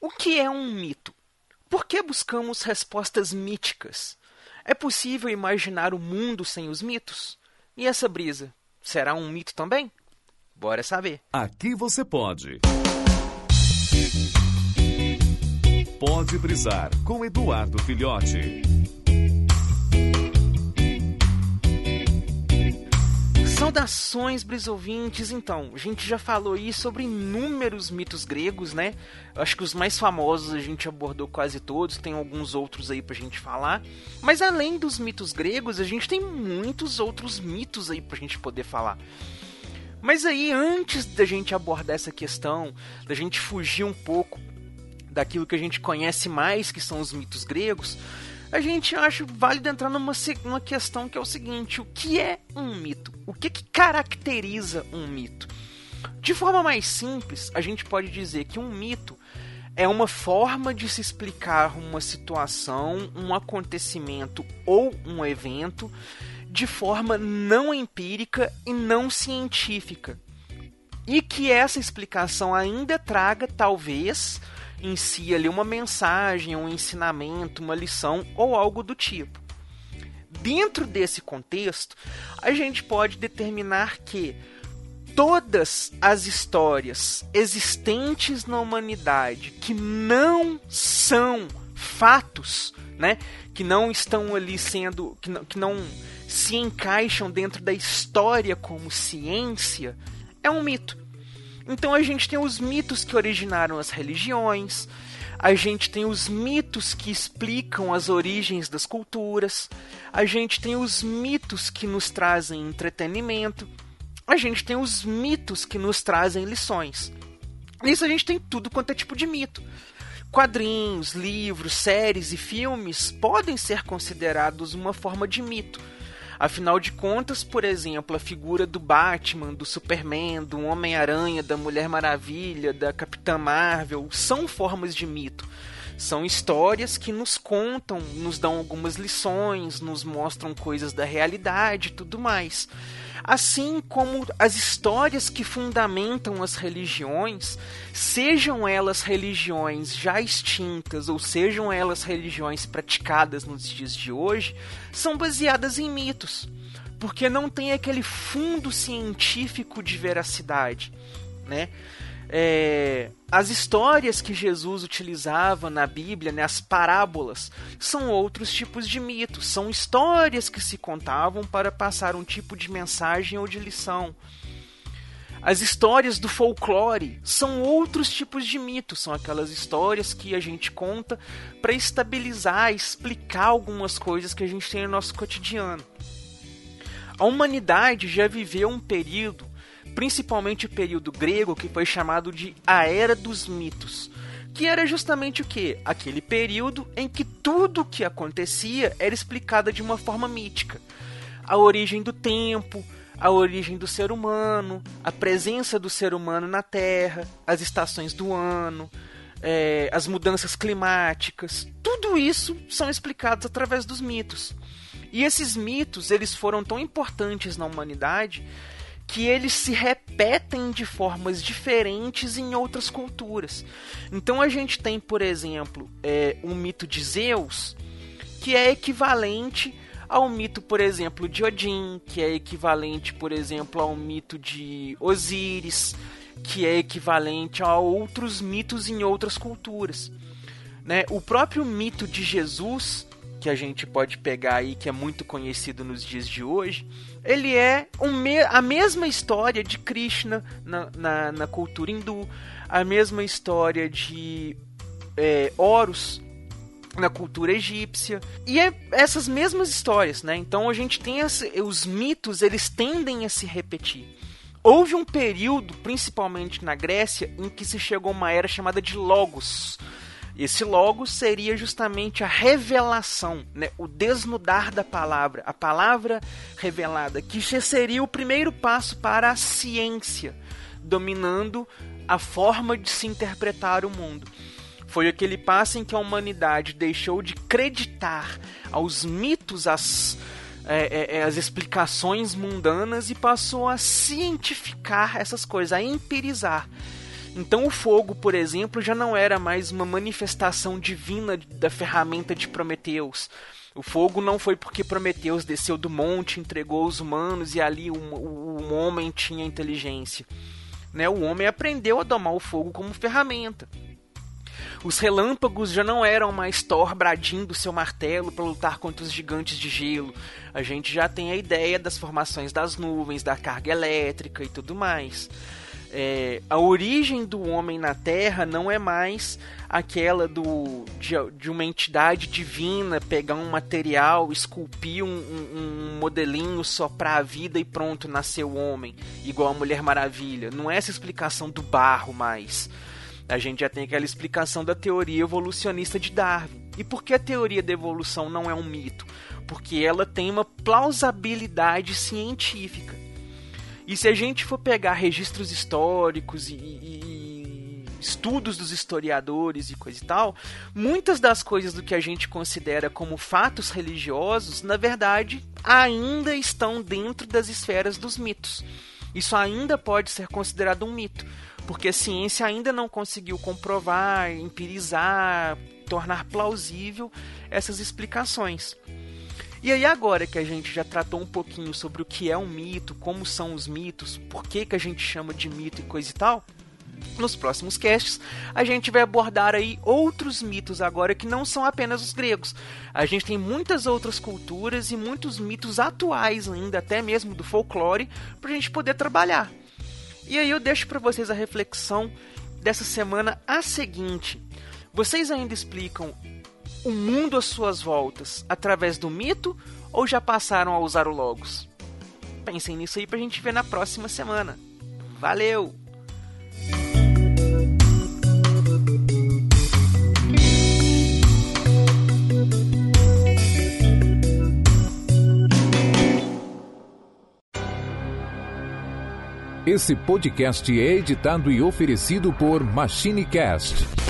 O que é um mito? Por que buscamos respostas míticas? É possível imaginar o mundo sem os mitos? E essa brisa? Será um mito também? Bora saber. Aqui você pode. Pode brisar com Eduardo Filhote. Saudações, brisouvintes! Então, a gente já falou aí sobre inúmeros mitos gregos, né? Acho que os mais famosos a gente abordou quase todos, tem alguns outros aí pra gente falar. Mas além dos mitos gregos, a gente tem muitos outros mitos aí pra gente poder falar. Mas aí, antes da gente abordar essa questão, da gente fugir um pouco daquilo que a gente conhece mais, que são os mitos gregos, a gente acha válido entrar numa, numa questão que é o seguinte: o que é um mito? O que, que caracteriza um mito? De forma mais simples, a gente pode dizer que um mito é uma forma de se explicar uma situação, um acontecimento ou um evento de forma não empírica e não científica. E que essa explicação ainda traga, talvez, em si ali uma mensagem, um ensinamento, uma lição ou algo do tipo. Dentro desse contexto, a gente pode determinar que todas as histórias existentes na humanidade que não são fatos, né, que não estão ali sendo, que não, que não se encaixam dentro da história como ciência, é um mito. Então a gente tem os mitos que originaram as religiões, a gente tem os mitos que explicam as origens das culturas, a gente tem os mitos que nos trazem entretenimento, a gente tem os mitos que nos trazem lições. Nisso a gente tem tudo quanto é tipo de mito. Quadrinhos, livros, séries e filmes podem ser considerados uma forma de mito Afinal de contas, por exemplo, a figura do Batman, do Superman, do Homem-Aranha, da Mulher Maravilha, da Capitã Marvel são formas de mito. São histórias que nos contam, nos dão algumas lições, nos mostram coisas da realidade e tudo mais. Assim como as histórias que fundamentam as religiões, sejam elas religiões já extintas ou sejam elas religiões praticadas nos dias de hoje, são baseadas em mitos, porque não tem aquele fundo científico de veracidade, né? É, as histórias que Jesus utilizava na Bíblia, né, as parábolas, são outros tipos de mitos. São histórias que se contavam para passar um tipo de mensagem ou de lição. As histórias do folclore são outros tipos de mitos, são aquelas histórias que a gente conta para estabilizar, explicar algumas coisas que a gente tem no nosso cotidiano. A humanidade já viveu um período principalmente o período grego que foi chamado de a Era dos Mitos, que era justamente o que? Aquele período em que tudo o que acontecia era explicado de uma forma mítica. A origem do tempo, a origem do ser humano, a presença do ser humano na Terra, as estações do ano, é, as mudanças climáticas, tudo isso são explicados através dos mitos. E esses mitos eles foram tão importantes na humanidade que eles se repetem de formas diferentes em outras culturas. Então a gente tem, por exemplo, é, um mito de Zeus, que é equivalente ao mito, por exemplo, de Odin, que é equivalente, por exemplo, ao mito de Osíris, que é equivalente a outros mitos em outras culturas. Né? O próprio mito de Jesus, que a gente pode pegar aí, que é muito conhecido nos dias de hoje, ele é um me a mesma história de Krishna na, na, na, cultura hindu, a mesma história de é, Horus na cultura egípcia e é essas mesmas histórias, né? Então a gente tem os mitos eles tendem a se repetir. Houve um período, principalmente na Grécia, em que se chegou a uma era chamada de Logos, esse logo seria justamente a revelação, né? o desnudar da palavra, a palavra revelada, que seria o primeiro passo para a ciência, dominando a forma de se interpretar o mundo. Foi aquele passo em que a humanidade deixou de acreditar aos mitos, às, é, é, é, as explicações mundanas e passou a cientificar essas coisas, a empirizar. Então o fogo, por exemplo, já não era mais uma manifestação divina da ferramenta de Prometeus. O fogo não foi porque Prometeus desceu do monte, entregou os humanos e ali o, o, o homem tinha inteligência. Né? O homem aprendeu a domar o fogo como ferramenta. Os relâmpagos já não eram mais Thor bradindo seu martelo para lutar contra os gigantes de gelo. A gente já tem a ideia das formações das nuvens, da carga elétrica e tudo mais. É, a origem do homem na Terra não é mais aquela do de, de uma entidade divina pegar um material, esculpir um, um, um modelinho só para a vida e pronto, nasceu o homem, igual a Mulher Maravilha. Não é essa explicação do barro mais. A gente já tem aquela explicação da teoria evolucionista de Darwin. E por que a teoria da evolução não é um mito? Porque ela tem uma plausibilidade científica. E se a gente for pegar registros históricos e, e, estudos dos historiadores e coisa e tal, muitas das coisas do que a gente considera como fatos religiosos, na verdade, ainda estão dentro das esferas dos mitos. Isso ainda pode ser considerado um mito, porque a ciência ainda não conseguiu comprovar, empirizar, tornar plausível essas explicações. E aí agora que a gente já tratou um pouquinho sobre o que é um mito, como são os mitos, por que, que a gente chama de mito e coisa e tal, nos próximos casts, a gente vai abordar aí outros mitos agora que não são apenas os gregos. A gente tem muitas outras culturas e muitos mitos atuais ainda, até mesmo do folclore, para a gente poder trabalhar. E aí eu deixo para vocês a reflexão dessa semana a seguinte. Vocês ainda explicam o mundo às suas voltas através do mito ou já passaram a usar o Logos? Pensem nisso aí pra gente ver na próxima semana. Valeu! Esse podcast é editado e oferecido por MachineCast